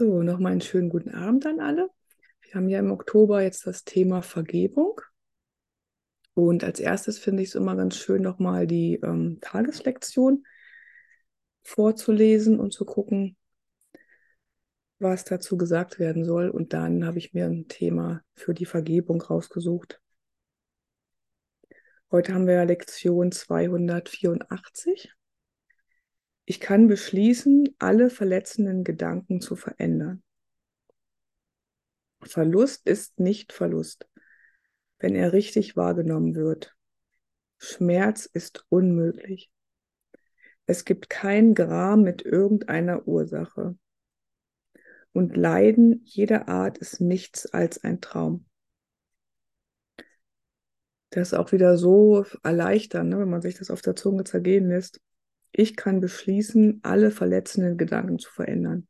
So, nochmal einen schönen guten Abend an alle. Wir haben ja im Oktober jetzt das Thema Vergebung. Und als erstes finde ich es immer ganz schön, nochmal die ähm, Tageslektion vorzulesen und zu gucken, was dazu gesagt werden soll. Und dann habe ich mir ein Thema für die Vergebung rausgesucht. Heute haben wir Lektion 284. Ich kann beschließen, alle verletzenden Gedanken zu verändern. Verlust ist nicht Verlust, wenn er richtig wahrgenommen wird. Schmerz ist unmöglich. Es gibt kein Gram mit irgendeiner Ursache. Und Leiden jeder Art ist nichts als ein Traum. Das ist auch wieder so erleichternd, ne, wenn man sich das auf der Zunge zergehen lässt. Ich kann beschließen, alle verletzenden Gedanken zu verändern.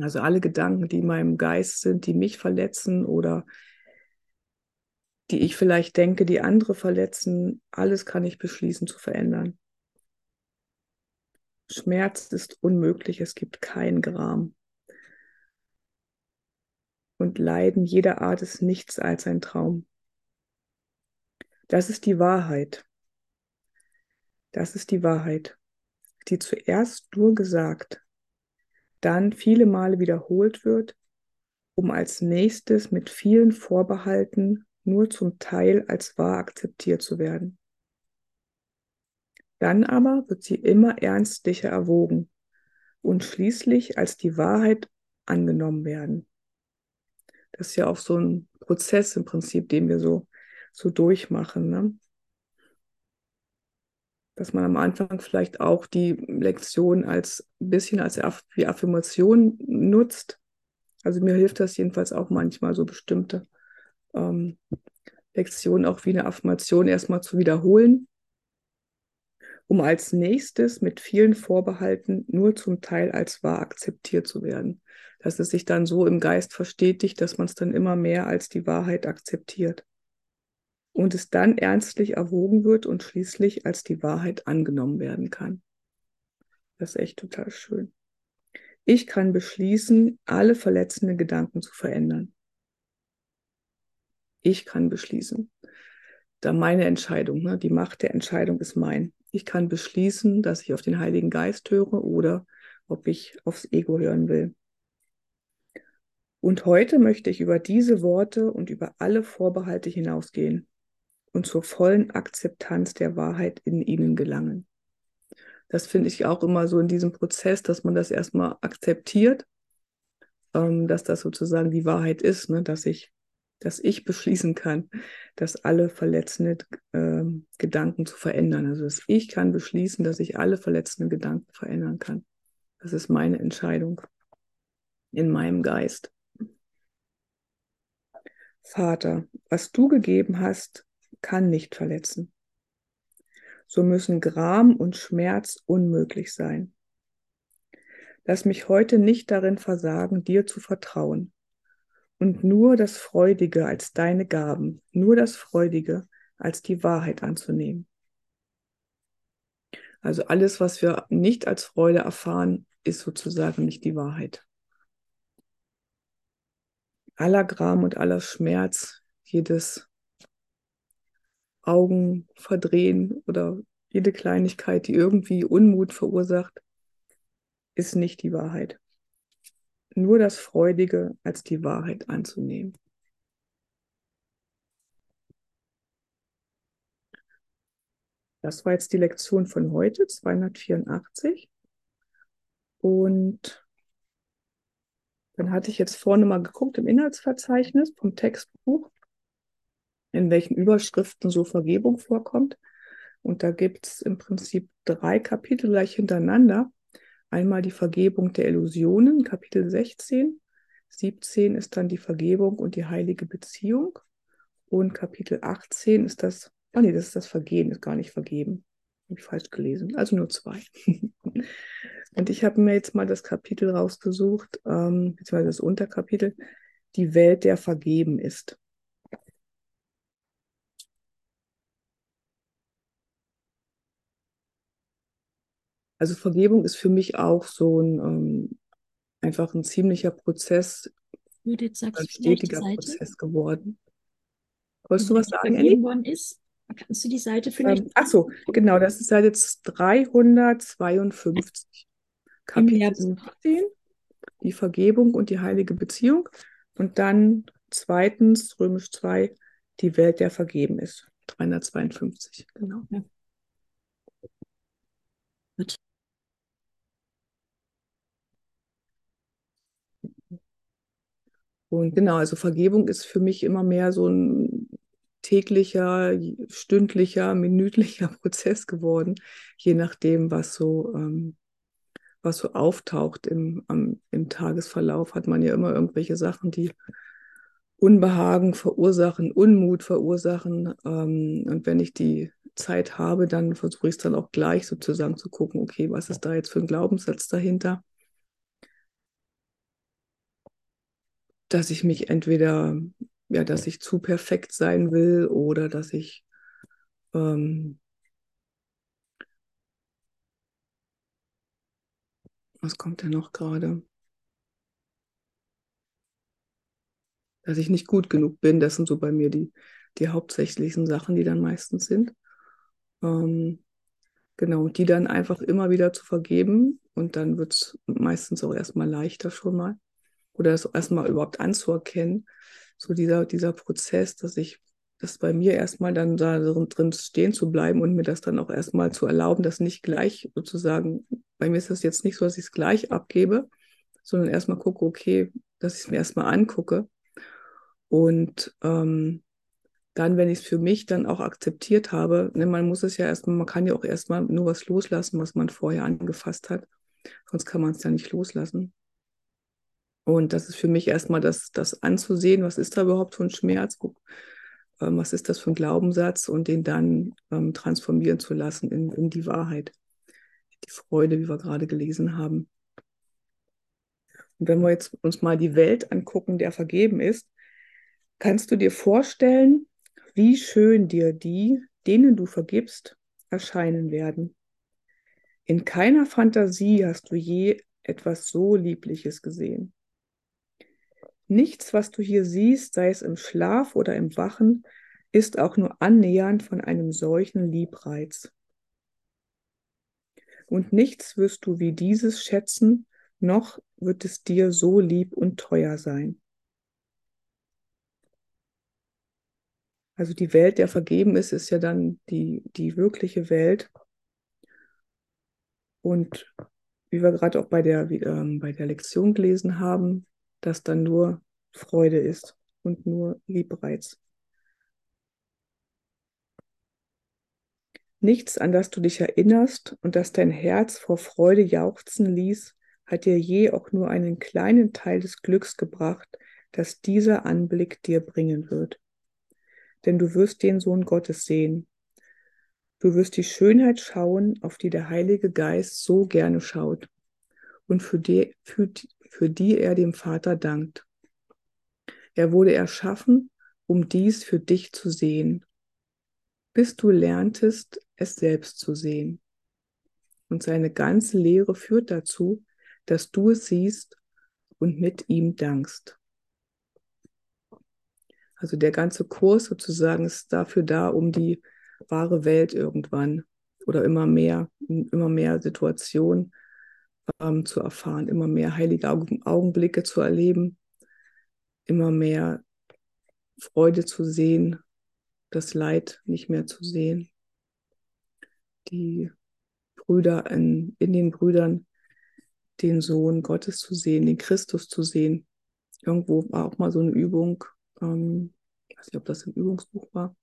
Also alle Gedanken, die in meinem Geist sind, die mich verletzen oder die ich vielleicht denke, die andere verletzen, alles kann ich beschließen zu verändern. Schmerz ist unmöglich, es gibt kein Gram. Und Leiden jeder Art ist nichts als ein Traum. Das ist die Wahrheit. Das ist die Wahrheit, die zuerst nur gesagt, dann viele Male wiederholt wird, um als nächstes mit vielen Vorbehalten nur zum Teil als wahr akzeptiert zu werden. Dann aber wird sie immer ernstlicher erwogen und schließlich als die Wahrheit angenommen werden. Das ist ja auch so ein Prozess im Prinzip, den wir so, so durchmachen. Ne? Dass man am Anfang vielleicht auch die Lektion als ein bisschen als wie Affirmation nutzt. Also mir hilft das jedenfalls auch manchmal, so bestimmte ähm, Lektionen auch wie eine Affirmation erstmal zu wiederholen, um als nächstes mit vielen Vorbehalten nur zum Teil als wahr akzeptiert zu werden. Dass es sich dann so im Geist verstetigt, dass man es dann immer mehr als die Wahrheit akzeptiert und es dann ernstlich erwogen wird und schließlich als die Wahrheit angenommen werden kann. Das ist echt total schön. Ich kann beschließen, alle verletzenden Gedanken zu verändern. Ich kann beschließen. Da meine Entscheidung, ne? die Macht der Entscheidung ist mein. Ich kann beschließen, dass ich auf den Heiligen Geist höre oder ob ich aufs Ego hören will. Und heute möchte ich über diese Worte und über alle Vorbehalte hinausgehen und zur vollen Akzeptanz der Wahrheit in ihnen gelangen. Das finde ich auch immer so in diesem Prozess, dass man das erstmal akzeptiert, ähm, dass das sozusagen die Wahrheit ist, ne? dass ich, dass ich beschließen kann, dass alle verletzenden äh, Gedanken zu verändern. Also dass ich kann beschließen, dass ich alle verletzenden Gedanken verändern kann. Das ist meine Entscheidung in meinem Geist. Vater, was du gegeben hast, kann nicht verletzen. So müssen Gram und Schmerz unmöglich sein. Lass mich heute nicht darin versagen, dir zu vertrauen und nur das Freudige als deine Gaben, nur das Freudige als die Wahrheit anzunehmen. Also alles, was wir nicht als Freude erfahren, ist sozusagen nicht die Wahrheit. Aller Gram und aller Schmerz, jedes Augen verdrehen oder jede Kleinigkeit, die irgendwie Unmut verursacht, ist nicht die Wahrheit. Nur das Freudige als die Wahrheit anzunehmen. Das war jetzt die Lektion von heute, 284. Und dann hatte ich jetzt vorne mal geguckt im Inhaltsverzeichnis vom Textbuch in welchen Überschriften so Vergebung vorkommt. Und da gibt es im Prinzip drei Kapitel gleich hintereinander. Einmal die Vergebung der Illusionen, Kapitel 16. 17 ist dann die Vergebung und die heilige Beziehung. Und Kapitel 18 ist das, ah nee, das ist das Vergehen, ist gar nicht vergeben. Habe ich falsch gelesen. Also nur zwei. und ich habe mir jetzt mal das Kapitel rausgesucht, ähm, beziehungsweise das Unterkapitel, die Welt, der vergeben ist. Also Vergebung ist für mich auch so ein, ähm, einfach ein ziemlicher Prozess, Judith, sagst ein stetiger Prozess geworden. Wolltest du der was sagen, vergeben Elli? worden ist? Kannst du die Seite vielleicht Ähm, ach so, genau, das ist Seite jetzt 352, im Kapitel Lehrbuch? 17, die Vergebung und die heilige Beziehung. Und dann zweitens, römisch 2, die Welt, der vergeben ist. 352, genau. Ja. Gut. Und genau, also Vergebung ist für mich immer mehr so ein täglicher, stündlicher, minütlicher Prozess geworden, je nachdem, was so, ähm, was so auftaucht im, am, im Tagesverlauf, hat man ja immer irgendwelche Sachen, die Unbehagen verursachen, Unmut verursachen. Ähm, und wenn ich die Zeit habe, dann versuche ich es dann auch gleich sozusagen zu gucken, okay, was ist da jetzt für ein Glaubenssatz dahinter? Dass ich mich entweder, ja, dass ich zu perfekt sein will oder dass ich ähm, was kommt denn noch gerade? Dass ich nicht gut genug bin, das sind so bei mir die, die hauptsächlichen Sachen, die dann meistens sind. Ähm, genau, die dann einfach immer wieder zu vergeben und dann wird es meistens auch erstmal leichter schon mal. Oder das erstmal überhaupt anzuerkennen. So dieser, dieser Prozess, dass ich, das bei mir erstmal dann da drin stehen zu bleiben und mir das dann auch erstmal zu erlauben, das nicht gleich sozusagen, bei mir ist das jetzt nicht so, dass ich es gleich abgebe, sondern erstmal gucke, okay, dass ich es mir erstmal angucke. Und ähm, dann, wenn ich es für mich dann auch akzeptiert habe, ne, man muss es ja erstmal, man kann ja auch erstmal nur was loslassen, was man vorher angefasst hat. Sonst kann man es ja nicht loslassen. Und das ist für mich erstmal das, das anzusehen, was ist da überhaupt für ein Schmerz, ähm, was ist das für ein Glaubenssatz und den dann ähm, transformieren zu lassen in, in die Wahrheit, die Freude, wie wir gerade gelesen haben. Und wenn wir jetzt uns mal die Welt angucken, der vergeben ist, kannst du dir vorstellen, wie schön dir die, denen du vergibst, erscheinen werden. In keiner Fantasie hast du je etwas so Liebliches gesehen. Nichts, was du hier siehst, sei es im Schlaf oder im Wachen, ist auch nur annähernd von einem solchen Liebreiz. Und nichts wirst du wie dieses schätzen, noch wird es dir so lieb und teuer sein. Also die Welt, der vergeben ist, ist ja dann die, die wirkliche Welt. Und wie wir gerade auch bei der, wie, ähm, bei der Lektion gelesen haben, dass dann nur Freude ist und nur Liebreiz. Nichts, an das du dich erinnerst und das dein Herz vor Freude jauchzen ließ, hat dir je auch nur einen kleinen Teil des Glücks gebracht, das dieser Anblick dir bringen wird. Denn du wirst den Sohn Gottes sehen. Du wirst die Schönheit schauen, auf die der Heilige Geist so gerne schaut und für die, für, für die er dem Vater dankt. Er wurde erschaffen, um dies für dich zu sehen, bis du lerntest, es selbst zu sehen. Und seine ganze Lehre führt dazu, dass du es siehst und mit ihm dankst. Also der ganze Kurs sozusagen ist dafür da, um die wahre Welt irgendwann oder immer mehr, immer mehr Situationen ähm, zu erfahren, immer mehr heilige Augenblicke zu erleben, immer mehr Freude zu sehen, das Leid nicht mehr zu sehen. Die Brüder in, in den Brüdern, den Sohn Gottes zu sehen, den Christus zu sehen. Irgendwo war auch mal so eine Übung, ähm, ich weiß nicht, ob das im Übungsbuch war,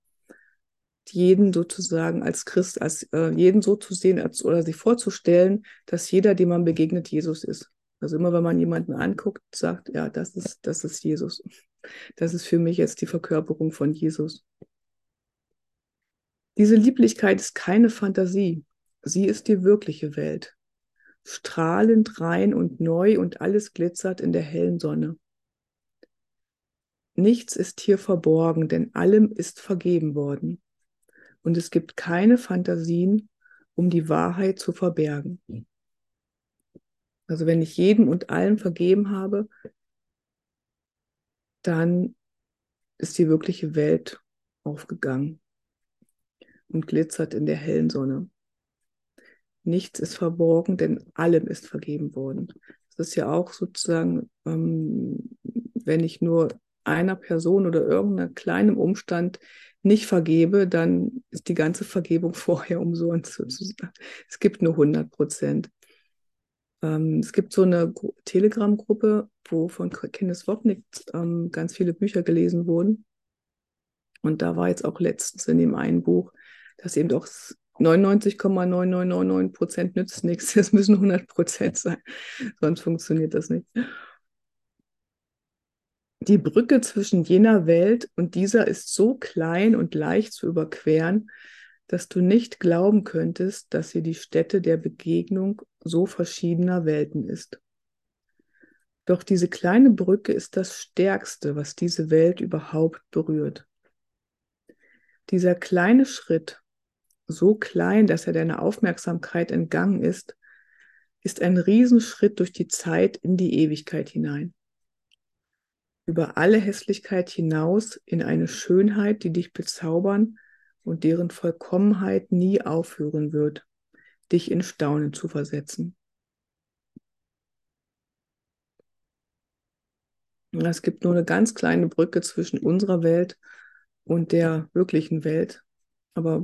jeden sozusagen als Christ, als äh, jeden so zu sehen als, oder sich vorzustellen, dass jeder, dem man begegnet, Jesus ist. Also immer, wenn man jemanden anguckt, sagt, ja, das ist, das ist Jesus. Das ist für mich jetzt die Verkörperung von Jesus. Diese Lieblichkeit ist keine Fantasie. Sie ist die wirkliche Welt. Strahlend, rein und neu und alles glitzert in der hellen Sonne. Nichts ist hier verborgen, denn allem ist vergeben worden. Und es gibt keine Fantasien, um die Wahrheit zu verbergen. Also wenn ich jedem und allen vergeben habe, dann ist die wirkliche Welt aufgegangen und glitzert in der hellen Sonne. Nichts ist verborgen, denn allem ist vergeben worden. Das ist ja auch sozusagen, ähm, wenn ich nur einer Person oder irgendeinem kleinen Umstand nicht vergebe, dann ist die ganze Vergebung vorher umsonst sozusagen. Es gibt nur 100 Prozent. Ähm, es gibt so eine Telegram-Gruppe, wo von Kenneth Wopnick ähm, ganz viele Bücher gelesen wurden. Und da war jetzt auch letztens in dem einen Buch, dass eben doch 99,9999 Prozent nützt nichts. Es müssen 100 Prozent sein, sonst funktioniert das nicht. Die Brücke zwischen jener Welt und dieser ist so klein und leicht zu überqueren, dass du nicht glauben könntest, dass sie die Stätte der Begegnung so verschiedener Welten ist. Doch diese kleine Brücke ist das Stärkste, was diese Welt überhaupt berührt. Dieser kleine Schritt so klein, dass er deiner Aufmerksamkeit entgangen ist, ist ein Riesenschritt durch die Zeit in die Ewigkeit hinein. Über alle Hässlichkeit hinaus in eine Schönheit, die dich bezaubern und deren Vollkommenheit nie aufhören wird, dich in Staunen zu versetzen. Es gibt nur eine ganz kleine Brücke zwischen unserer Welt und der wirklichen Welt, aber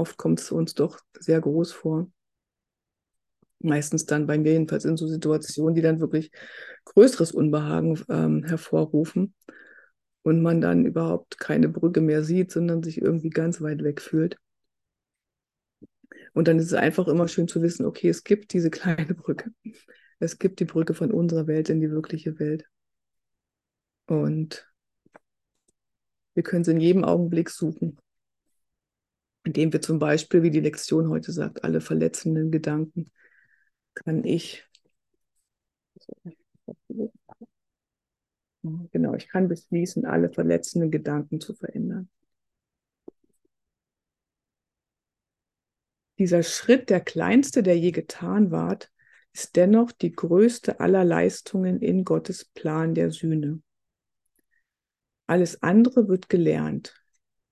Oft kommt es uns doch sehr groß vor. Meistens dann bei mir jedenfalls in so Situationen, die dann wirklich größeres Unbehagen ähm, hervorrufen und man dann überhaupt keine Brücke mehr sieht, sondern sich irgendwie ganz weit weg fühlt. Und dann ist es einfach immer schön zu wissen, okay, es gibt diese kleine Brücke. Es gibt die Brücke von unserer Welt in die wirkliche Welt. Und wir können sie in jedem Augenblick suchen indem wir zum Beispiel, wie die Lektion heute sagt, alle verletzenden Gedanken kann ich, genau, ich kann beschließen, alle verletzenden Gedanken zu verändern. Dieser Schritt, der kleinste, der je getan ward, ist dennoch die größte aller Leistungen in Gottes Plan der Sühne. Alles andere wird gelernt,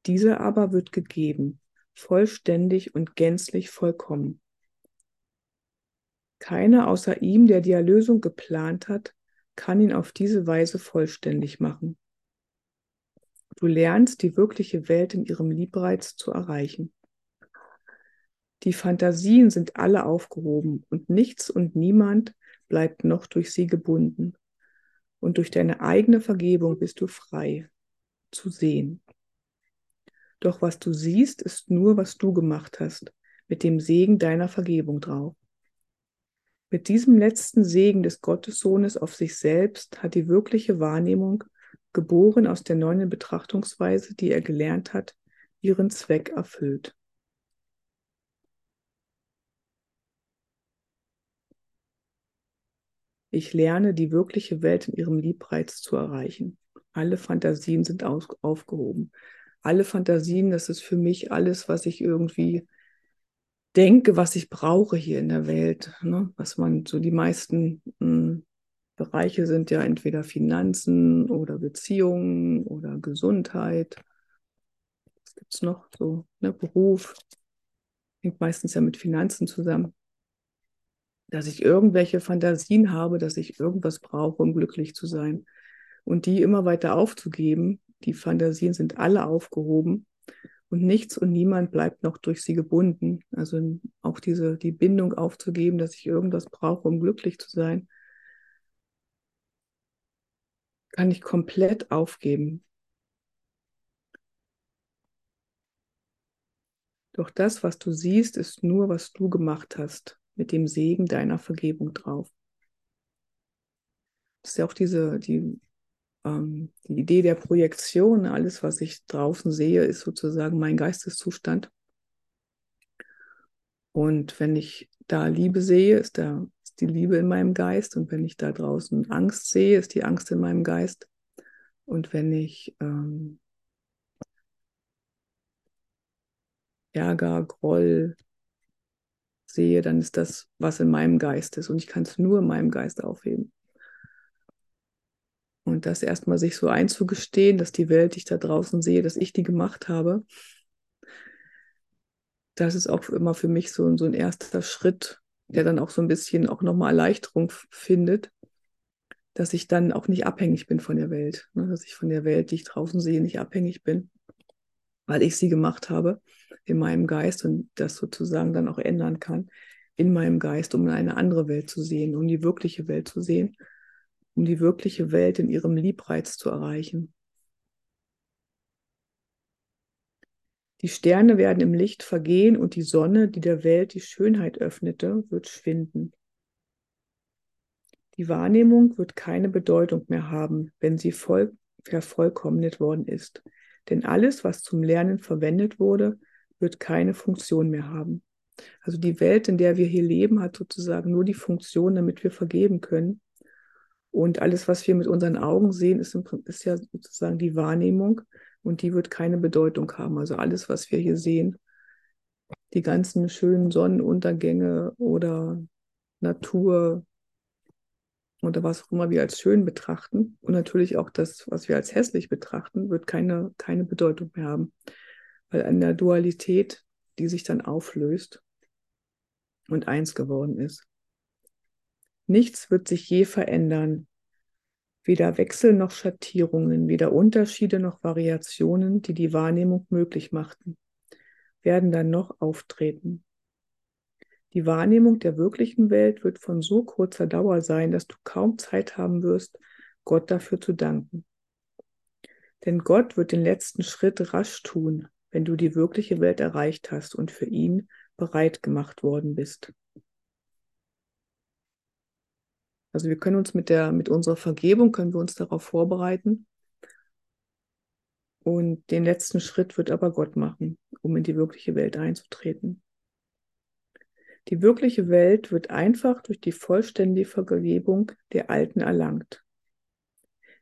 dieser aber wird gegeben vollständig und gänzlich vollkommen. Keiner außer ihm, der die Erlösung geplant hat, kann ihn auf diese Weise vollständig machen. Du lernst, die wirkliche Welt in ihrem Liebreiz zu erreichen. Die Fantasien sind alle aufgehoben und nichts und niemand bleibt noch durch sie gebunden. Und durch deine eigene Vergebung bist du frei zu sehen. Doch was du siehst, ist nur, was du gemacht hast, mit dem Segen deiner Vergebung drauf. Mit diesem letzten Segen des Gottessohnes auf sich selbst hat die wirkliche Wahrnehmung, geboren aus der neuen Betrachtungsweise, die er gelernt hat, ihren Zweck erfüllt. Ich lerne, die wirkliche Welt in ihrem Liebreiz zu erreichen. Alle Fantasien sind aufgehoben alle Fantasien, das ist für mich alles, was ich irgendwie denke, was ich brauche hier in der Welt. Ne? Was man, so die meisten mh, hm, Bereiche sind ja entweder Finanzen oder Beziehungen oder Gesundheit. Was gibt es noch? So, ne? Beruf. Hängt meistens ja mit Finanzen zusammen. Dass ich irgendwelche Fantasien habe, dass ich irgendwas brauche, um glücklich zu sein. Und die immer weiter aufzugeben, die Fantasien sind alle aufgehoben und nichts und niemand bleibt noch durch sie gebunden. Also auch diese, die Bindung aufzugeben, dass ich irgendwas brauche, um glücklich zu sein, kann ich komplett aufgeben. Doch das, was du siehst, ist nur, was du gemacht hast, mit dem Segen deiner Vergebung drauf. Das ist ja auch diese, die ähm, die Idee der Projektion, alles, was ich draußen sehe, ist sozusagen mein Geisteszustand. Und wenn ich da Liebe sehe, ist, da, ist die Liebe in meinem Geist. Und wenn ich da draußen Angst sehe, ist die Angst in meinem Geist. Und wenn ich ähm, Ärger, Groll sehe, dann ist das, was in meinem Geist ist. Und ich kann es nur in meinem Geist aufheben. Und das erstmal sich so einzugestehen, dass die Welt, die ich da draußen sehe, dass ich die gemacht habe, das ist auch immer für mich so, so ein erster Schritt, der dann auch so ein bisschen auch nochmal Erleichterung findet, dass ich dann auch nicht abhängig bin von der Welt, ne? dass ich von der Welt, die ich draußen sehe, nicht abhängig bin, weil ich sie gemacht habe in meinem Geist und das sozusagen dann auch ändern kann in meinem Geist, um eine andere Welt zu sehen, um die wirkliche Welt zu sehen, um die wirkliche Welt in ihrem Liebreiz zu erreichen. Die Sterne werden im Licht vergehen und die Sonne, die der Welt die Schönheit öffnete, wird schwinden. Die Wahrnehmung wird keine Bedeutung mehr haben, wenn sie voll vervollkommnet worden ist. Denn alles, was zum Lernen verwendet wurde, wird keine Funktion mehr haben. Also die Welt, in der wir hier leben, hat sozusagen nur die Funktion, damit wir vergeben können. Und alles, was wir mit unseren Augen sehen, ist, ist ja sozusagen die Wahrnehmung und die wird keine Bedeutung haben. Also alles, was wir hier sehen, die ganzen schönen Sonnenuntergänge oder Natur oder was auch immer wir als schön betrachten und natürlich auch das, was wir als hässlich betrachten, wird keine, keine Bedeutung mehr haben. Weil an der Dualität, die sich dann auflöst und eins geworden ist. Nichts wird sich je verändern, weder Wechsel noch Schattierungen, weder Unterschiede noch Variationen, die die Wahrnehmung möglich machten, werden dann noch auftreten. Die Wahrnehmung der wirklichen Welt wird von so kurzer Dauer sein, dass du kaum Zeit haben wirst, Gott dafür zu danken. Denn Gott wird den letzten Schritt rasch tun, wenn du die wirkliche Welt erreicht hast und für ihn bereit gemacht worden bist. Also wir können uns mit der, mit unserer Vergebung, können wir uns darauf vorbereiten. Und den letzten Schritt wird aber Gott machen, um in die wirkliche Welt einzutreten. Die wirkliche Welt wird einfach durch die vollständige Vergebung der Alten erlangt.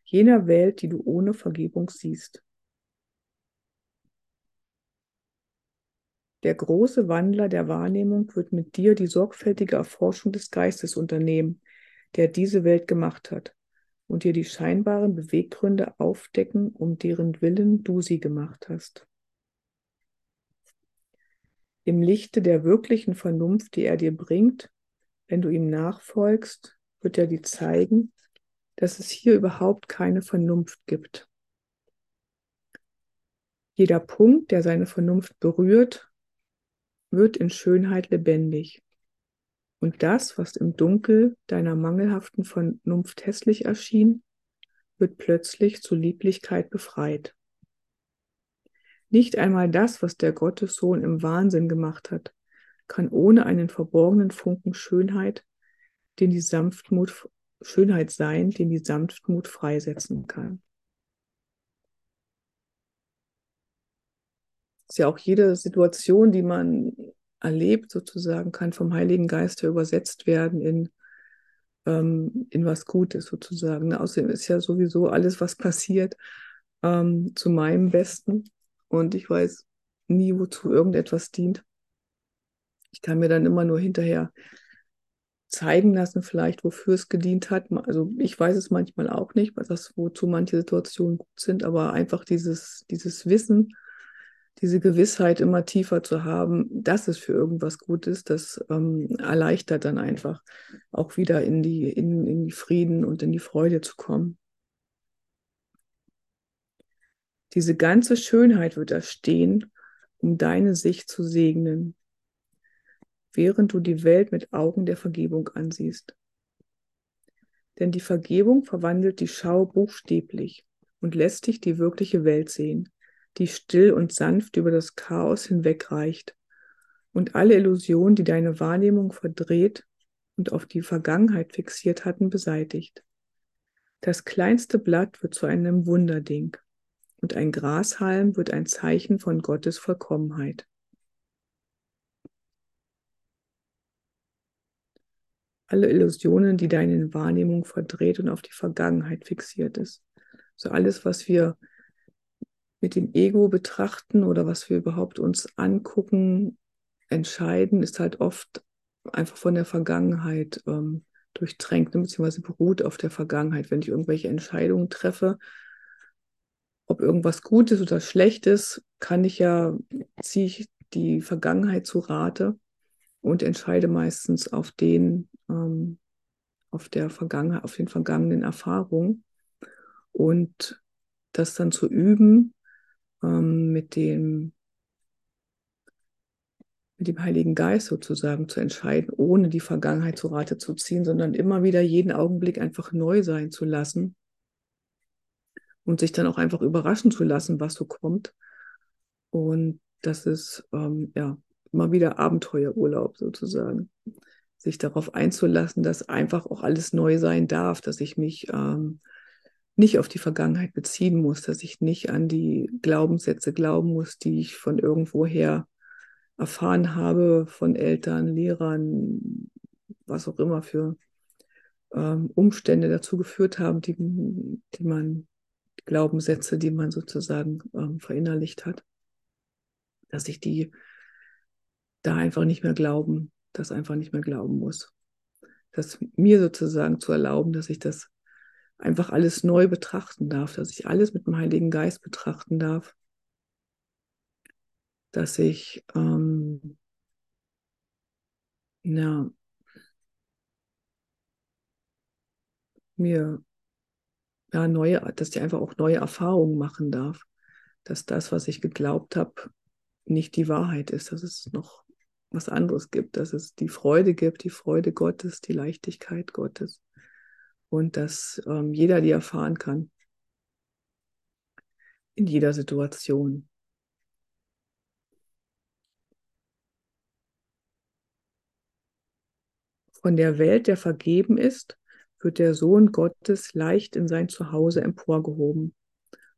Jener Welt, die du ohne Vergebung siehst. Der große Wandler der Wahrnehmung wird mit dir die sorgfältige Erforschung des Geistes unternehmen, der diese Welt gemacht hat, und dir die scheinbaren Beweggründe aufdecken, um deren Willen du sie gemacht hast. Im Lichte der wirklichen Vernunft, die er dir bringt, wenn du ihm nachfolgst, wird er dir zeigen, dass es hier überhaupt keine Vernunft gibt. Jeder Punkt, der seine Vernunft berührt, wird in Schönheit lebendig. Und das, was im Dunkel deiner mangelhaften Vernunft hässlich erschien, wird plötzlich zur Lieblichkeit befreit. Nicht einmal das, was der Gottessohn im Wahnsinn gemacht hat, kann ohne einen verborgenen Funken Schönheit, den die Sanftmut Schönheit sein, den die Sanftmut freisetzen kann. Ist ja auch jede Situation, die man erlebt, sozusagen, kann vom Heiligen Geist übersetzt werden in, ähm, in was Gutes, sozusagen. Außerdem ist ja sowieso alles, was passiert, ähm, zu meinem Besten. Und ich weiß nie, wozu irgendetwas dient. Ich kann mir dann immer nur hinterher zeigen lassen, vielleicht, wofür es gedient hat. Also ich weiß es manchmal auch nicht, das, wozu manche Situationen gut sind, aber einfach dieses, dieses Wissen, diese Gewissheit immer tiefer zu haben, dass es für irgendwas gut ist, das ähm, erleichtert dann einfach auch wieder in die, in, in die Frieden und in die Freude zu kommen. Diese ganze Schönheit wird erstehen, um deine Sicht zu segnen, während du die Welt mit Augen der Vergebung ansiehst. Denn die Vergebung verwandelt die Schau buchstäblich und lässt dich die wirkliche Welt sehen die still und sanft über das Chaos hinwegreicht und alle Illusionen, die deine Wahrnehmung verdreht und auf die Vergangenheit fixiert hatten, beseitigt. Das kleinste Blatt wird zu einem Wunderding und ein Grashalm wird ein Zeichen von Gottes Vollkommenheit. Alle Illusionen, die deine Wahrnehmung verdreht und auf die Vergangenheit fixiert ist. So alles, was wir mit dem Ego betrachten oder was wir überhaupt uns angucken, entscheiden, ist halt oft einfach von der Vergangenheit ähm, durchtränkt, ne, beziehungsweise beruht auf der Vergangenheit. Wenn ich irgendwelche Entscheidungen treffe, ob irgendwas gut ist oder schlecht ist, kann ich ja, ziehe ich die Vergangenheit zu Rate und entscheide meistens auf den, ähm, auf der Vergangenheit, auf den vergangenen Erfahrungen. Und das dann zu üben ähm, mit dem mit dem Heiligen Geist sozusagen zu entscheiden, ohne die Vergangenheit zu Rate zu ziehen, sondern immer wieder jeden Augenblick einfach neu sein zu lassen und sich dann auch einfach überraschen zu lassen, was so kommt. Und das ist ähm, ja immer wieder Abenteuerurlaub sozusagen. Sich darauf einzulassen, dass einfach auch alles neu sein darf, dass ich mich ähm, nicht auf die Vergangenheit beziehen muss, dass ich nicht an die Glaubenssätze glauben muss, die ich von irgendwoher erfahren habe, von Eltern, Lehrern, was auch immer für ähm, Umstände dazu geführt haben, die, die man, Glaubenssätze, die man sozusagen ähm, verinnerlicht hat, dass ich die da einfach nicht mehr glauben, das einfach nicht mehr glauben muss. Das mir sozusagen zu erlauben, dass ich das einfach alles neu betrachten darf, dass ich alles mit dem Heiligen Geist betrachten darf, dass ich ähm, ja, mir ja, neue, dass ich einfach auch neue Erfahrungen machen darf, dass das, was ich geglaubt habe, nicht die Wahrheit ist, dass es noch was anderes gibt, dass es die Freude gibt, die Freude Gottes, die Leichtigkeit Gottes und dass ähm, jeder die erfahren kann. In jeder Situation. Von der Welt, der vergeben ist, wird der Sohn Gottes leicht in sein Zuhause emporgehoben.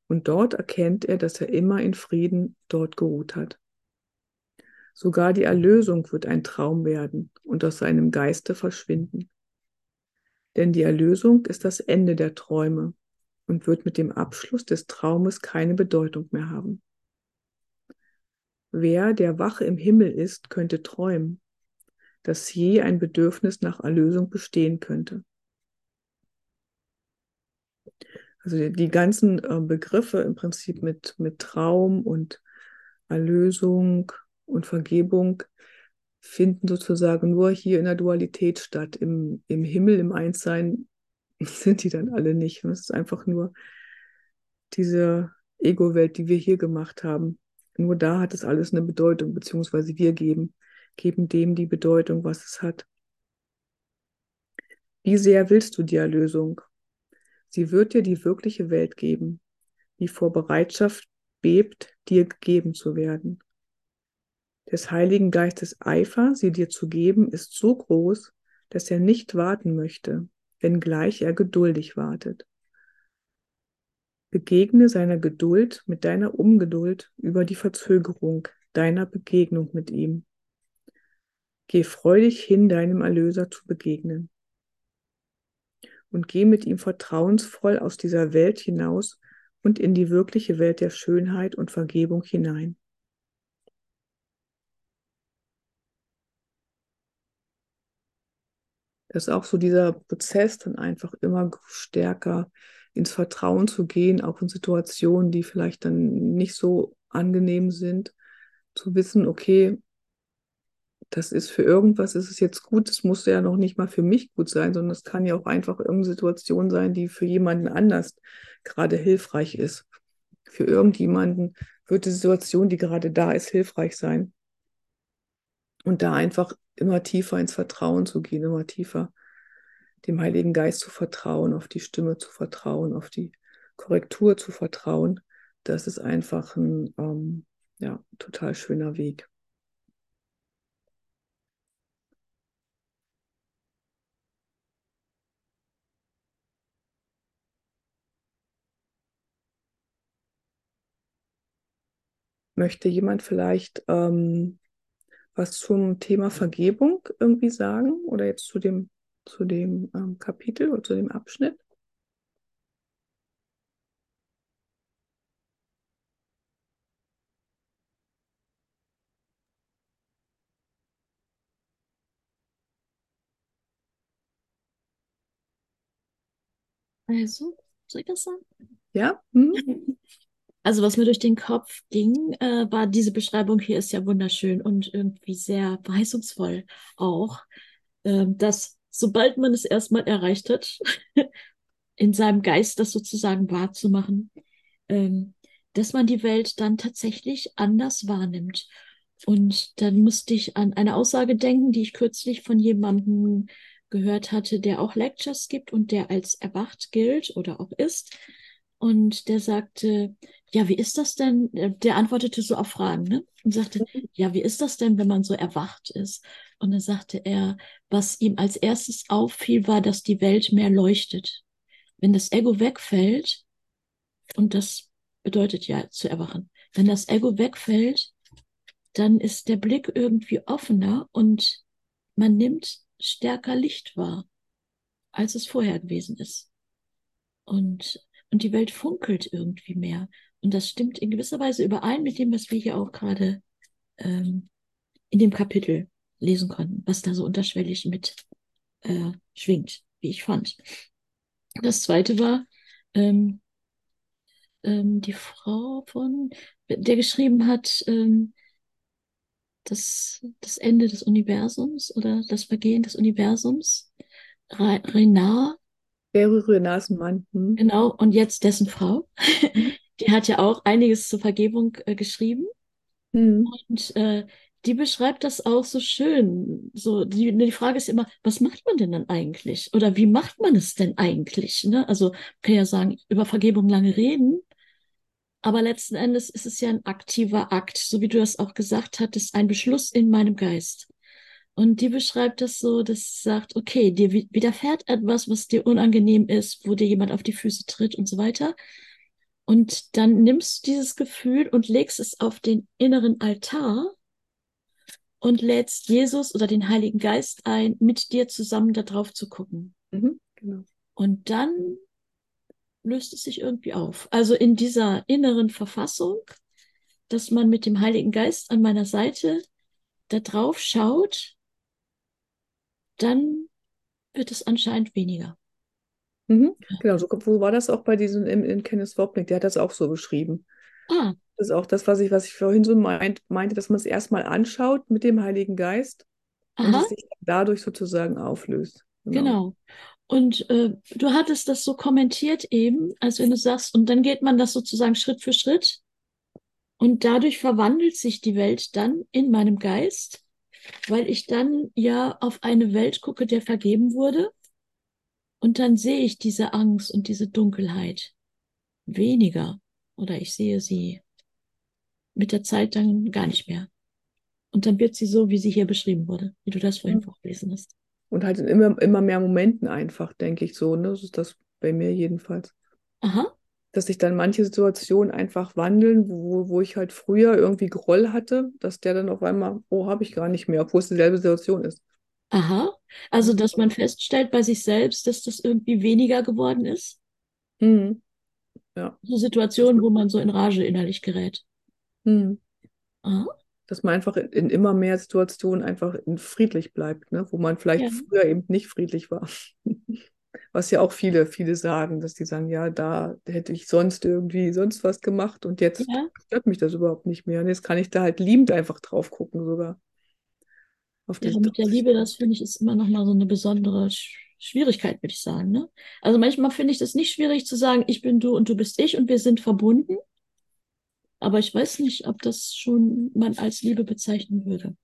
Und dort erkennt er, dass er immer in Frieden dort geruht hat. Sogar die Erlösung wird ein Traum werden und aus seinem Geiste verschwinden. Denn die Erlösung ist das Ende der Träume und wird mit dem Abschluss des Traumes keine Bedeutung mehr haben. Wer, der wach im Himmel ist, könnte träumen, dass je ein Bedürfnis nach Erlösung bestehen könnte. Also die, ganzen äh, Begriffe im Prinzip mit, mit Traum und Erlösung und Vergebung finden sozusagen nur hier in der Dualität statt. Im, im Himmel, im Einssein sind die dann alle nicht. es ist einfach nur diese Ego-Welt, die wir hier gemacht haben. Nur da hat es alles eine Bedeutung, beziehungsweise wir geben, geben dem die Bedeutung, was es hat. Wie sehr willst du die Erlösung? Sie wird dir die wirkliche Welt geben, die vor Bereitschaft bebt, dir gegeben zu werden des Heiligen Geistes Eifer, sie dir zu geben, ist so groß, dass er nicht warten möchte, wenngleich er geduldig wartet. Begegne seiner Geduld mit deiner Ungeduld über die Verzögerung deiner Begegnung mit ihm. Geh freudig hin, deinem Erlöser zu begegnen. Und geh mit ihm vertrauensvoll aus dieser Welt hinaus und in die wirkliche Welt der Schönheit und Vergebung hinein. Dass auch so dieser Prozess dann einfach immer stärker ins Vertrauen zu gehen, auch in Situationen, die vielleicht dann nicht so angenehm sind, zu wissen, okay, das ist für irgendwas, ist es jetzt gut, es muss ja noch nicht mal für mich gut sein, sondern es kann ja auch einfach irgendeine Situation sein, die für jemanden anders gerade hilfreich ist. Für irgendjemanden wird die Situation, die gerade da ist, hilfreich sein. Und da einfach immer tiefer ins Vertrauen zu gehen, immer tiefer dem Heiligen Geist zu vertrauen, auf die Stimme zu vertrauen, auf die Korrektur zu vertrauen. Das ist einfach ein ähm, ja, total schöner Weg. Möchte jemand vielleicht ähm, was zum Thema Vergebung irgendwie sagen oder jetzt zu dem, zu dem ähm, Kapitel oder zu dem Abschnitt? Also, soll ich das sagen? Ja. Hm? Also, was mir durch den Kopf ging, äh, war diese Beschreibung hier ist ja wunderschön und irgendwie sehr verheißungsvoll auch, ähm, dass sobald man es erstmal erreicht hat, in seinem Geist das sozusagen wahrzumachen, ähm, dass man die Welt dann tatsächlich anders wahrnimmt. Und dann musste ich an eine Aussage denken, die ich kürzlich von jemandem gehört hatte, der auch Lectures gibt und der als erwacht gilt oder auch ist. Und der sagte, ja, wie ist das denn? Der antwortete so auf Fragen, ne? Und sagte, ja, wie ist das denn, wenn man so erwacht ist? Und dann sagte er, was ihm als erstes auffiel, war, dass die Welt mehr leuchtet. Wenn das Ego wegfällt, und das bedeutet ja zu erwachen, wenn das Ego wegfällt, dann ist der Blick irgendwie offener und man nimmt stärker Licht wahr, als es vorher gewesen ist. Und, und die Welt funkelt irgendwie mehr. Und das stimmt in gewisser Weise überein mit dem, was wir hier auch gerade ähm, in dem Kapitel lesen konnten, was da so unterschwellig mit äh, schwingt, wie ich fand. Das zweite war ähm, ähm, die Frau von, der geschrieben hat, ähm, das, das Ende des Universums oder das Vergehen des Universums. Re Renard. Renards Mann. Hm. Genau, und jetzt dessen Frau. Mhm. Die hat ja auch einiges zur Vergebung äh, geschrieben. Mhm. Und äh, die beschreibt das auch so schön. So, die, die Frage ist immer, was macht man denn dann eigentlich? Oder wie macht man es denn eigentlich? Ne? Also, kann ja sagen, über Vergebung lange reden, aber letzten Endes ist es ja ein aktiver Akt, so wie du das auch gesagt hattest, ein Beschluss in meinem Geist. Und die beschreibt das so, dass sie sagt, okay, dir widerfährt etwas, was dir unangenehm ist, wo dir jemand auf die Füße tritt und so weiter. Und dann nimmst du dieses Gefühl und legst es auf den inneren Altar und lädst Jesus oder den Heiligen Geist ein, mit dir zusammen da drauf zu gucken. Mhm, genau. Und dann löst es sich irgendwie auf. Also in dieser inneren Verfassung, dass man mit dem Heiligen Geist an meiner Seite da drauf schaut, dann wird es anscheinend weniger. Mhm, genau, so wo war das auch bei diesem in, in Kenneth Wopnick, der hat das auch so beschrieben. Ah. Das ist auch das, was ich, was ich vorhin so meint, meinte, dass man es erstmal anschaut mit dem Heiligen Geist Aha. und es sich dadurch sozusagen auflöst. Genau. genau. Und äh, du hattest das so kommentiert eben, als wenn du sagst, und dann geht man das sozusagen Schritt für Schritt. Und dadurch verwandelt sich die Welt dann in meinem Geist, weil ich dann ja auf eine Welt gucke, der vergeben wurde. Und dann sehe ich diese Angst und diese Dunkelheit weniger. Oder ich sehe sie mit der Zeit dann gar nicht mehr. Und dann wird sie so, wie sie hier beschrieben wurde, wie du das vorhin mhm. vorgelesen hast. Und halt in immer, immer mehr Momenten einfach, denke ich so. Ne? Das ist das bei mir jedenfalls. Aha. Dass sich dann manche Situationen einfach wandeln, wo, wo ich halt früher irgendwie Groll hatte, dass der dann auf einmal, oh, habe ich gar nicht mehr, obwohl es dieselbe Situation ist. Aha. Also, dass man feststellt bei sich selbst, dass das irgendwie weniger geworden ist. Mhm. Ja. So Situationen, wo man so in Rage innerlich gerät. Mhm. Aha dass man einfach in, in, immer mehr Situationen einfach friedlich bleibt, ne? wo man vielleicht ja. früher eben nicht friedlich war. Was ja auch viele, viele sagen, dass die sagen, ja, da hätte ich sonst irgendwie sonst was gemacht und jetzt ja. stört mich das überhaupt nicht mehr. Und jetzt kann ich da halt liebend einfach drauf gucken sogar. Auf ja, mit der Liebe, das finde ich, ist immer noch mal so eine besondere Schwierigkeit, würde ich sagen. Ne? Also manchmal finde ich das nicht schwierig zu sagen, ich bin du und du bist ich und wir sind verbunden. Aber ich weiß nicht, ob das schon man als Liebe bezeichnen würde.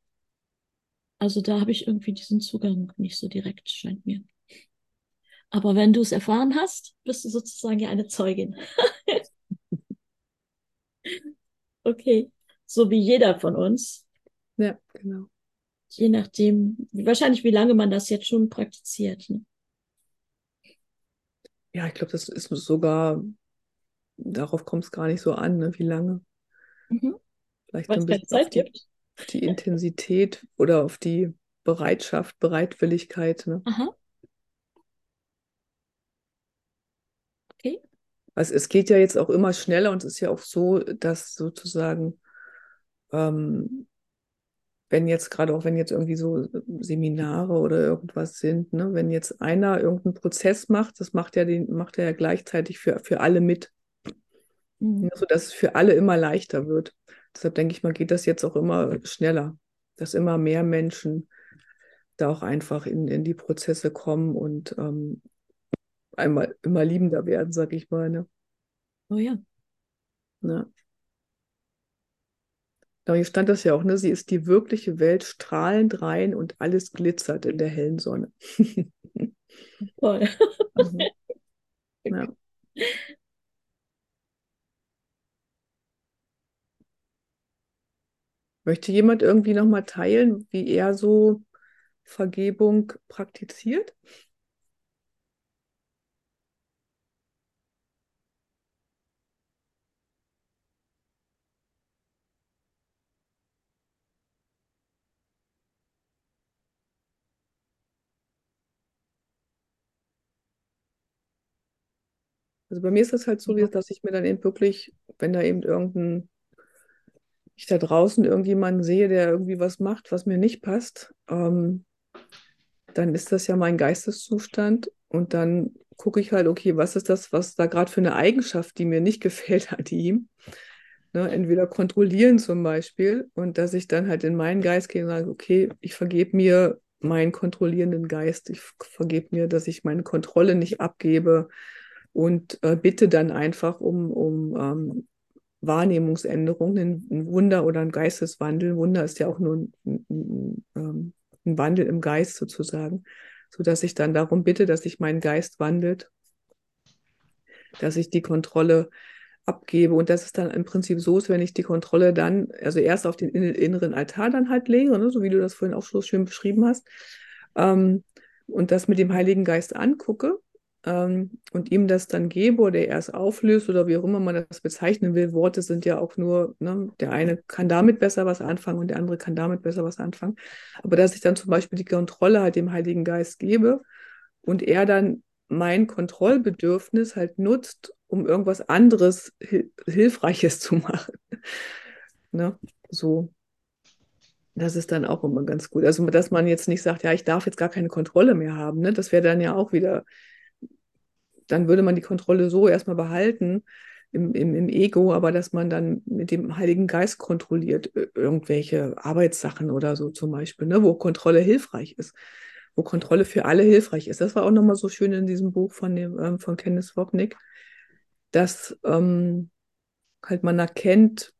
Also da habe ich irgendwie diesen Zugang nicht so direkt, scheint mir. Aber wenn du es erfahren hast, bist du sozusagen ja eine Zeugin. okay. So wie jeder von uns. Ja, genau. Je nachdem, wahrscheinlich wie lange man das jetzt schon praktiziert. Ne? Ja, ich glaube, das ist sogar darauf kommt es gar nicht so an, ne? wie lange. Mhm. Vielleicht Weil es keine Zeit die, gibt. Auf die Intensität oder auf die Bereitschaft, Bereitwilligkeit. Ne? Aha. Okay. Also es geht ja jetzt auch immer schneller und es ist ja auch so, dass sozusagen ähm, wenn jetzt gerade auch wenn jetzt irgendwie so Seminare oder irgendwas sind, ne, wenn jetzt einer irgendeinen Prozess macht, das macht er den, macht er ja gleichzeitig für, für alle mit. Mhm. Sodass es für alle immer leichter wird. Deshalb denke ich mal, geht das jetzt auch immer schneller, dass immer mehr Menschen da auch einfach in, in die Prozesse kommen und ähm, einmal immer liebender werden, sag ich mal. Ne? Oh ja. Ja. Da hier stand das ja auch, ne? Sie ist die wirkliche Welt strahlend rein und alles glitzert in der hellen Sonne. Toll. Mhm. Ja. Möchte jemand irgendwie nochmal teilen, wie er so Vergebung praktiziert? Also bei mir ist das halt so, Ja. dass ich mir dann eben wirklich, wenn da eben irgendein, ich da draußen irgendjemanden sehe, der irgendwie was macht, was mir nicht passt, ähm, dann ist das ja mein Geisteszustand und dann gucke ich halt, okay, was ist das, was da gerade für eine Eigenschaft, die mir nicht gefällt an ihm. Ne, entweder kontrollieren zum Beispiel und dass ich dann halt in meinen Geist gehe und sage, okay, ich vergebe mir meinen kontrollierenden Geist, ich vergebe mir, dass ich meine Kontrolle nicht abgebe und äh, bitte dann einfach um, um ähm, Wahrnehmungsänderungen, ein, Wunder oder ein Geisteswandel. Wunder ist ja auch nur ein, ein, ein, ähm, ein Wandel im Geist sozusagen, sodass ich dann darum bitte, dass sich mein Geist wandelt, dass ich die Kontrolle abgebe und dass es dann im Prinzip so ist, wenn ich die Kontrolle dann, also erst auf den inneren Altar dann halt lege, ne, so wie du das vorhin auch so schön beschrieben hast, ähm, und das mit dem Heiligen Geist angucke ähm, und ihm das dann gebe oder er es auflöst oder wie auch immer man das bezeichnen will. Worte sind ja auch nur, ne, der eine kann damit besser was anfangen und der andere kann damit besser was anfangen. Aber dass ich dann zum Beispiel die Kontrolle halt dem Heiligen Geist gebe und er dann mein Kontrollbedürfnis halt nutzt, um irgendwas anderes Hil Hilfreiches zu machen. ne? So. Das ist dann auch immer ganz gut. Also, dass man jetzt nicht sagt, ja, ich darf jetzt gar keine Kontrolle mehr haben. Ne? Das wäre dann ja auch wieder, dann würde man die Kontrolle so erstmal behalten im, im, im Ego, aber dass man dann mit dem Heiligen Geist kontrolliert, irgendwelche Arbeitssachen oder so zum Beispiel, ne? wo Kontrolle hilfreich ist wo Kontrolle für alle hilfreich ist. Das war auch nochmal so schön in diesem Buch von, dem, ähm, von Kenneth Wapnick, dass ähm, halt man erkennt,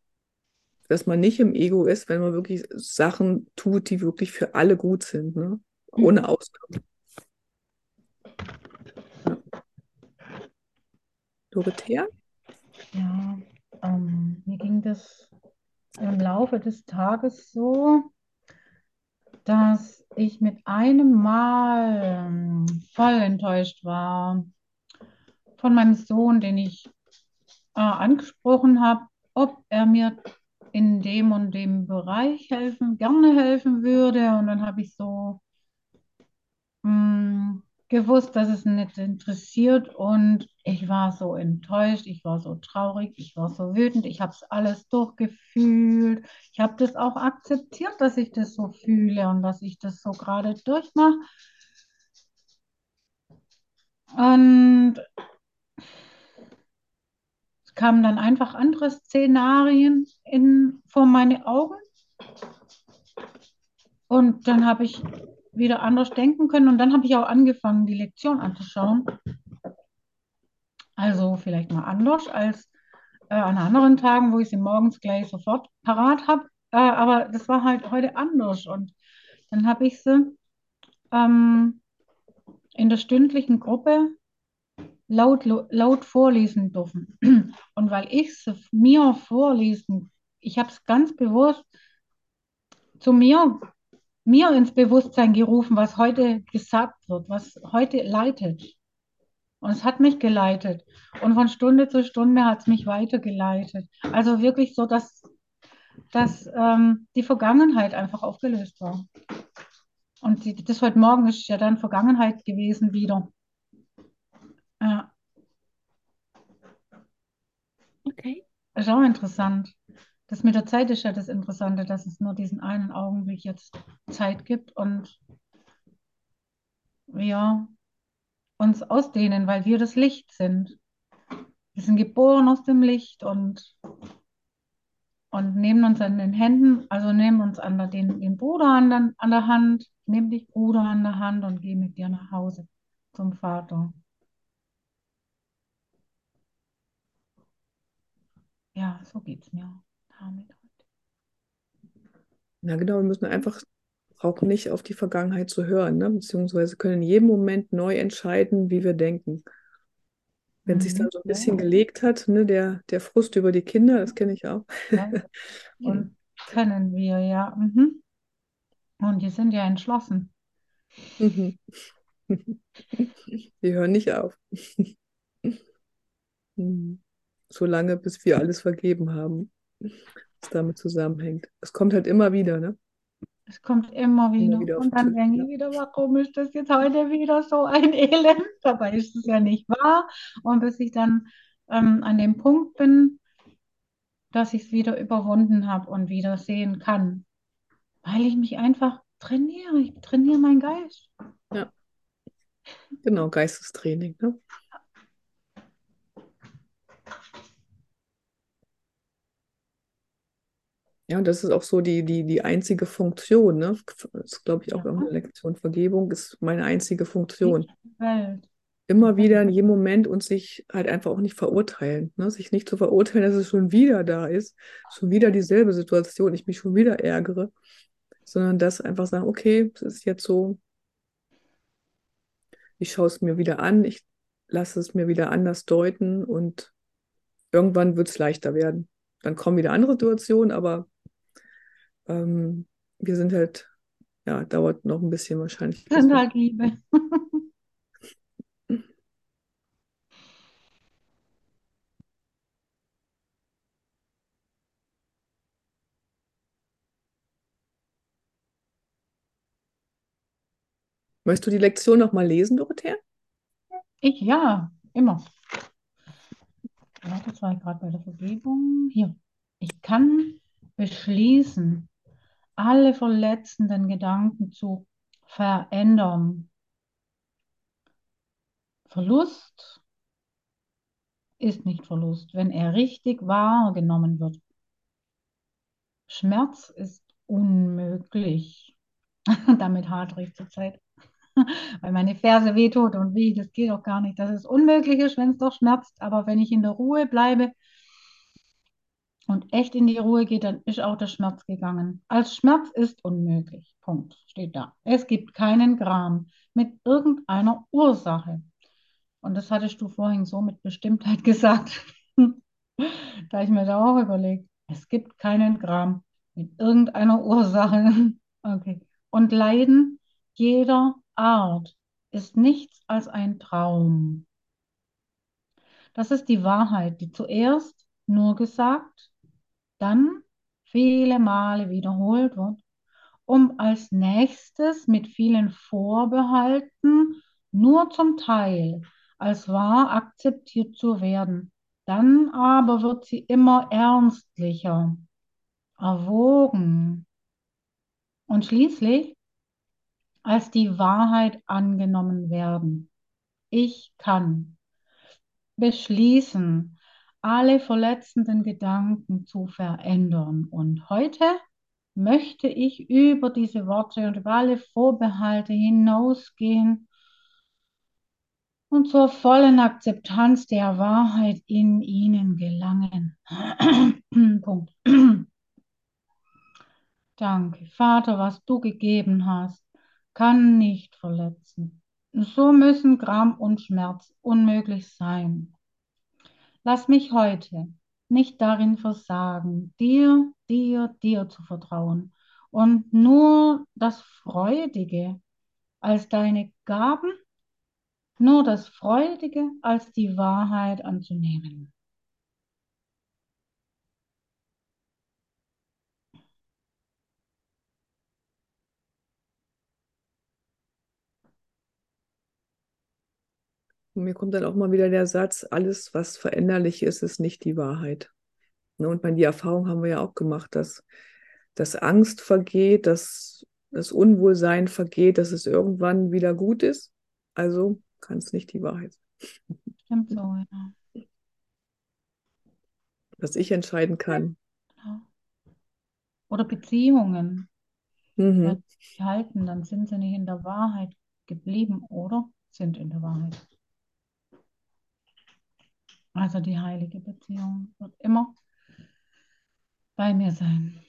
dass man nicht im Ego ist, wenn man wirklich Sachen tut, die wirklich für alle gut sind, ne? ohne mhm. Ausnahme. Dorothea? Ja, ähm, mir ging das im Laufe des Tages so, dass ich mit einem Mal ähm, voll enttäuscht war von meinem Sohn, den ich äh, angesprochen habe, ob er mir in dem und dem Bereich helfen, gerne helfen würde. Und dann habe ich so mh, mm, gewusst, dass es nicht interessiert und ich war so enttäuscht, ich war so traurig, ich war so wütend, ich habe es alles durchgefühlt, ich habe das auch akzeptiert, dass ich das so fühle und dass ich das so gerade durchmache. Und es kamen dann einfach andere Szenarien in, vor meine Augen. Und dann habe ich wieder anders denken können. Und dann habe ich auch angefangen, die Lektion anzuschauen. Also vielleicht mal anders als äh, an anderen Tagen, wo ich sie morgens gleich sofort parat habe. Äh, aber das war halt heute anders. Und dann habe ich sie ähm, in der stündlichen Gruppe laut, laut vorlesen dürfen. Und weil ich es mir vorlesen, ich habe es ganz bewusst zu mir mir ins Bewusstsein gerufen, was heute gesagt wird, was heute leitet. Und es hat mich geleitet. Und von Stunde zu Stunde hat es mich weitergeleitet. Also wirklich so, dass, dass ähm, die Vergangenheit einfach aufgelöst war. Und die, das heute Morgen ist ja dann Vergangenheit gewesen wieder. Ja. Okay. Ist auch interessant. Das mit der Zeit ist ja das Interessante, dass es nur diesen einen Augenblick jetzt Zeit gibt und wir uns ausdehnen, weil wir das Licht sind. Wir sind geboren aus dem Licht und, und nehmen uns an den Händen, also nehmen uns an der, den, den Bruder an der, an der Hand, nehmen dich Bruder an der Hand und geh mit dir nach Hause zum Vater. Ja, so geht es mir damit heute. Ja, genau, wir müssen einfach auch nicht auf die Vergangenheit zu hören, ne? beziehungsweise können in jedem Moment neu entscheiden, wie wir denken. Wenn sich dann Mhm. so ein bisschen ja. gelegt hat, ne, der, der Frust über die Kinder, das kenne ich auch. Ja, und können wir, ja. Mhm. Und die sind ja entschlossen. Mhm. Die hören nicht auf. Mhm. Solange, bis wir alles vergeben haben, was damit zusammenhängt. Es kommt halt immer wieder, ne? Es kommt immer Immer wieder. wieder auf Und dann denke ich wieder, warum ist das jetzt heute wieder so ein Elend? Dabei ist es ja nicht wahr. Und bis ich dann ähm, an dem Punkt bin, dass ich es wieder überwunden habe und wieder sehen kann, weil ich mich einfach trainiere. Ich trainiere meinen Geist. Ja, genau, Geistestraining, ne? Ja, und das ist auch so die, die, die einzige Funktion, ne? Das ist, glaube ich, auch Ja. eine Lektion. Vergebung ist meine einzige Funktion. Immer wieder in jedem Moment und sich halt einfach auch nicht verurteilen, ne? Sich nicht zu verurteilen, dass es schon wieder da ist, schon wieder dieselbe Situation, ich mich schon wieder ärgere, sondern das einfach sagen, okay, es ist jetzt so, ich schaue es mir wieder an, ich lasse es mir wieder anders deuten und irgendwann wird es leichter werden. Dann kommen wieder andere Situationen, aber ähm, wir sind halt, ja, dauert noch ein bisschen wahrscheinlich. wir- halt Liebe. Möchtest du die Lektion noch mal lesen, Dorothea? Ich ja, immer. Warte, jetzt war ich gerade bei der Vergebung. Hier. Ich kann beschließen, alle verletzenden Gedanken zu verändern. Verlust ist nicht Verlust, wenn er richtig wahrgenommen wird. Schmerz ist unmöglich. Damit hadere ich zurzeit, weil meine Ferse wehtut und wie, das geht doch gar nicht, dass es unmöglich ist, wenn es doch schmerzt. Aber wenn ich in der Ruhe bleibe und echt in die Ruhe gehe, dann ist auch der Schmerz gegangen. Als Schmerz ist unmöglich. Punkt. Steht da. Es gibt keinen Gram mit irgendeiner Ursache. Und das hattest du vorhin so mit Bestimmtheit gesagt. Da ich mir da auch überlegt, es gibt keinen Gram mit irgendeiner Ursache. Okay. Und Leiden jeder Art ist nichts als ein Traum. Das ist die Wahrheit, die zuerst nur gesagt, dann viele Male wiederholt wird, um als nächstes mit vielen Vorbehalten nur zum Teil als wahr akzeptiert zu werden. Dann aber wird sie immer ernstlicher, erwogen und schließlich als die Wahrheit angenommen werden. Ich kann beschließen, alle verletzenden Gedanken zu verändern. Und heute möchte ich über diese Worte und über alle Vorbehalte hinausgehen und zur vollen Akzeptanz der Wahrheit in ihnen gelangen. Punkt. Danke, Vater, was du gegeben hast, kann nicht verletzen. So müssen Gram und Schmerz unmöglich sein. Lass mich heute nicht darin versagen, dir, dir, dir zu vertrauen und nur das Freudige als deine Gaben, nur das Freudige als die Wahrheit anzunehmen. Und mir kommt dann auch mal wieder der Satz, alles, was veränderlich ist, ist nicht die Wahrheit. Ne, und meine, die Erfahrung haben wir ja auch gemacht, dass, dass Angst vergeht, dass das Unwohlsein vergeht, dass es irgendwann wieder gut ist. Also kann es nicht die Wahrheit sein. Stimmt so, ja. Dass ich entscheiden kann. Oder Beziehungen. Mhm. Wenn sie halten, dann sind sie nicht in der Wahrheit geblieben oder sind in der Wahrheit. Also die heilige Beziehung wird immer bei mir sein.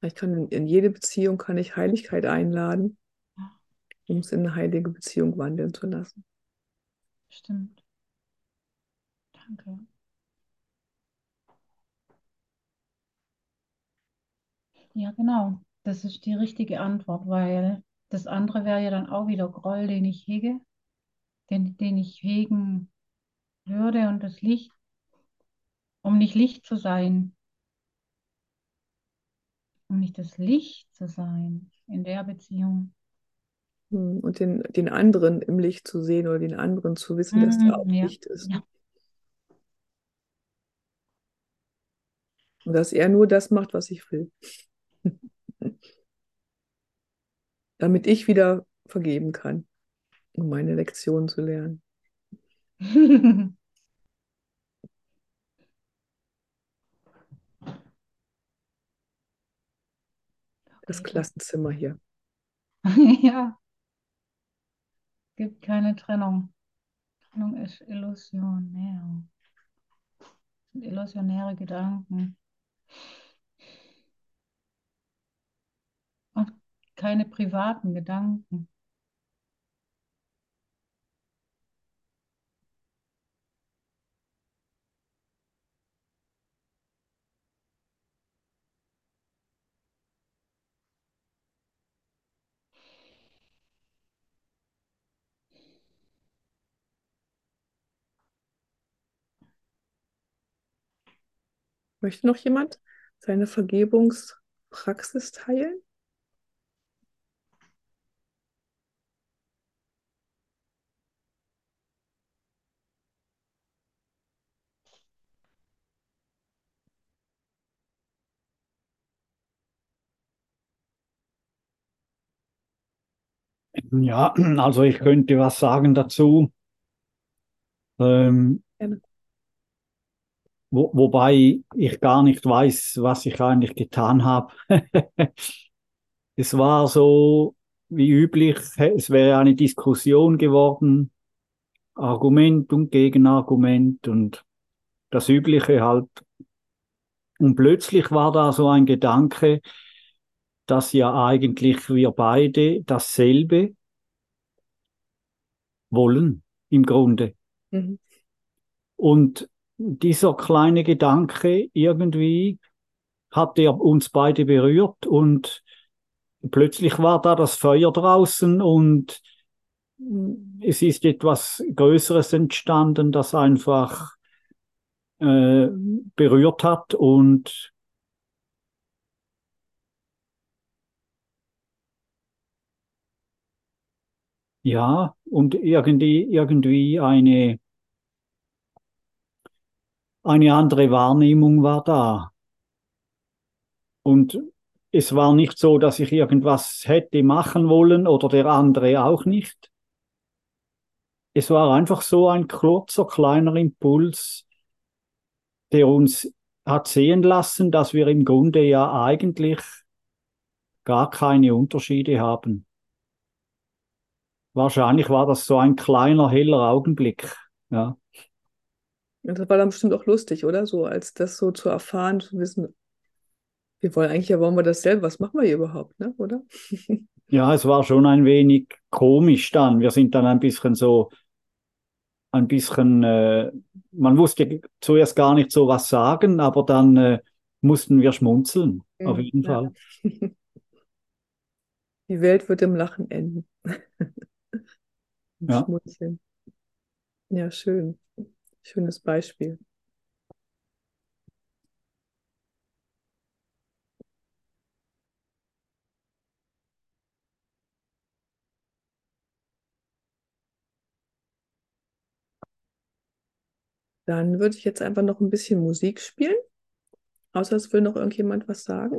Ich kann in, jede Beziehung kann ich Heiligkeit einladen, um es in eine heilige Beziehung wandeln zu lassen. stimmt. Danke. Ja, genau. Das ist die richtige Antwort, weil das andere wäre ja dann auch wieder Groll, den ich hege, den, den ich hegen würde und das Licht, um nicht Licht zu sein, um nicht das Licht zu sein in der Beziehung. Hm, Und den, den anderen im Licht zu sehen oder den anderen zu wissen, dass der auch Mhm, ja, Licht ist. ja, Und dass er nur das macht, was ich will. Damit ich wieder vergeben kann, um meine Lektion zu lernen. Das. Klassenzimmer hier. Ja, gibt keine Trennung. Trennung ist illusionär. Sind illusionäre Gedanken. Und keine privaten Gedanken. Möchte noch jemand seine Vergebungspraxis teilen? Ja, also ich könnte was sagen dazu, ähm, Gerne. Wo, wobei ich gar nicht weiß, was ich eigentlich getan habe. Es war so wie üblich, es wäre eine Diskussion geworden, Argument und Gegenargument und das Übliche halt. Und plötzlich war da so ein Gedanke, dass ja eigentlich wir beide dasselbe wollen, im Grunde. Mhm. Und dieser kleine Gedanke irgendwie hat er uns beide berührt und plötzlich war da das Feuer draußen und es ist etwas Größeres entstanden, das einfach äh, berührt hat und ja, und irgendwie, irgendwie eine, eine andere Wahrnehmung war da. Und es war nicht so, dass ich irgendwas hätte machen wollen oder der andere auch nicht. Es war einfach so ein kurzer, kleiner Impuls, der uns hat sehen lassen, dass wir im Grunde ja eigentlich gar keine Unterschiede haben. Wahrscheinlich war das so ein kleiner, heller Augenblick. Ja, das war dann bestimmt auch lustig, oder? So, als das so zu erfahren, zu wissen, wir wollen eigentlich ja, wollen wir das selber, was machen wir hier überhaupt, ne? Oder? ja, es war schon ein wenig komisch dann. Wir sind dann ein bisschen so, ein bisschen, äh, man wusste zuerst gar nicht so was sagen, aber dann äh, mussten wir schmunzeln, auf Mhm, jeden ja. Fall. Die Welt wird im Lachen enden. Ja. Schmunzeln. Ja, schön. Schönes Beispiel. Dann würde ich jetzt einfach noch ein bisschen Musik spielen. Außer es will noch irgendjemand was sagen.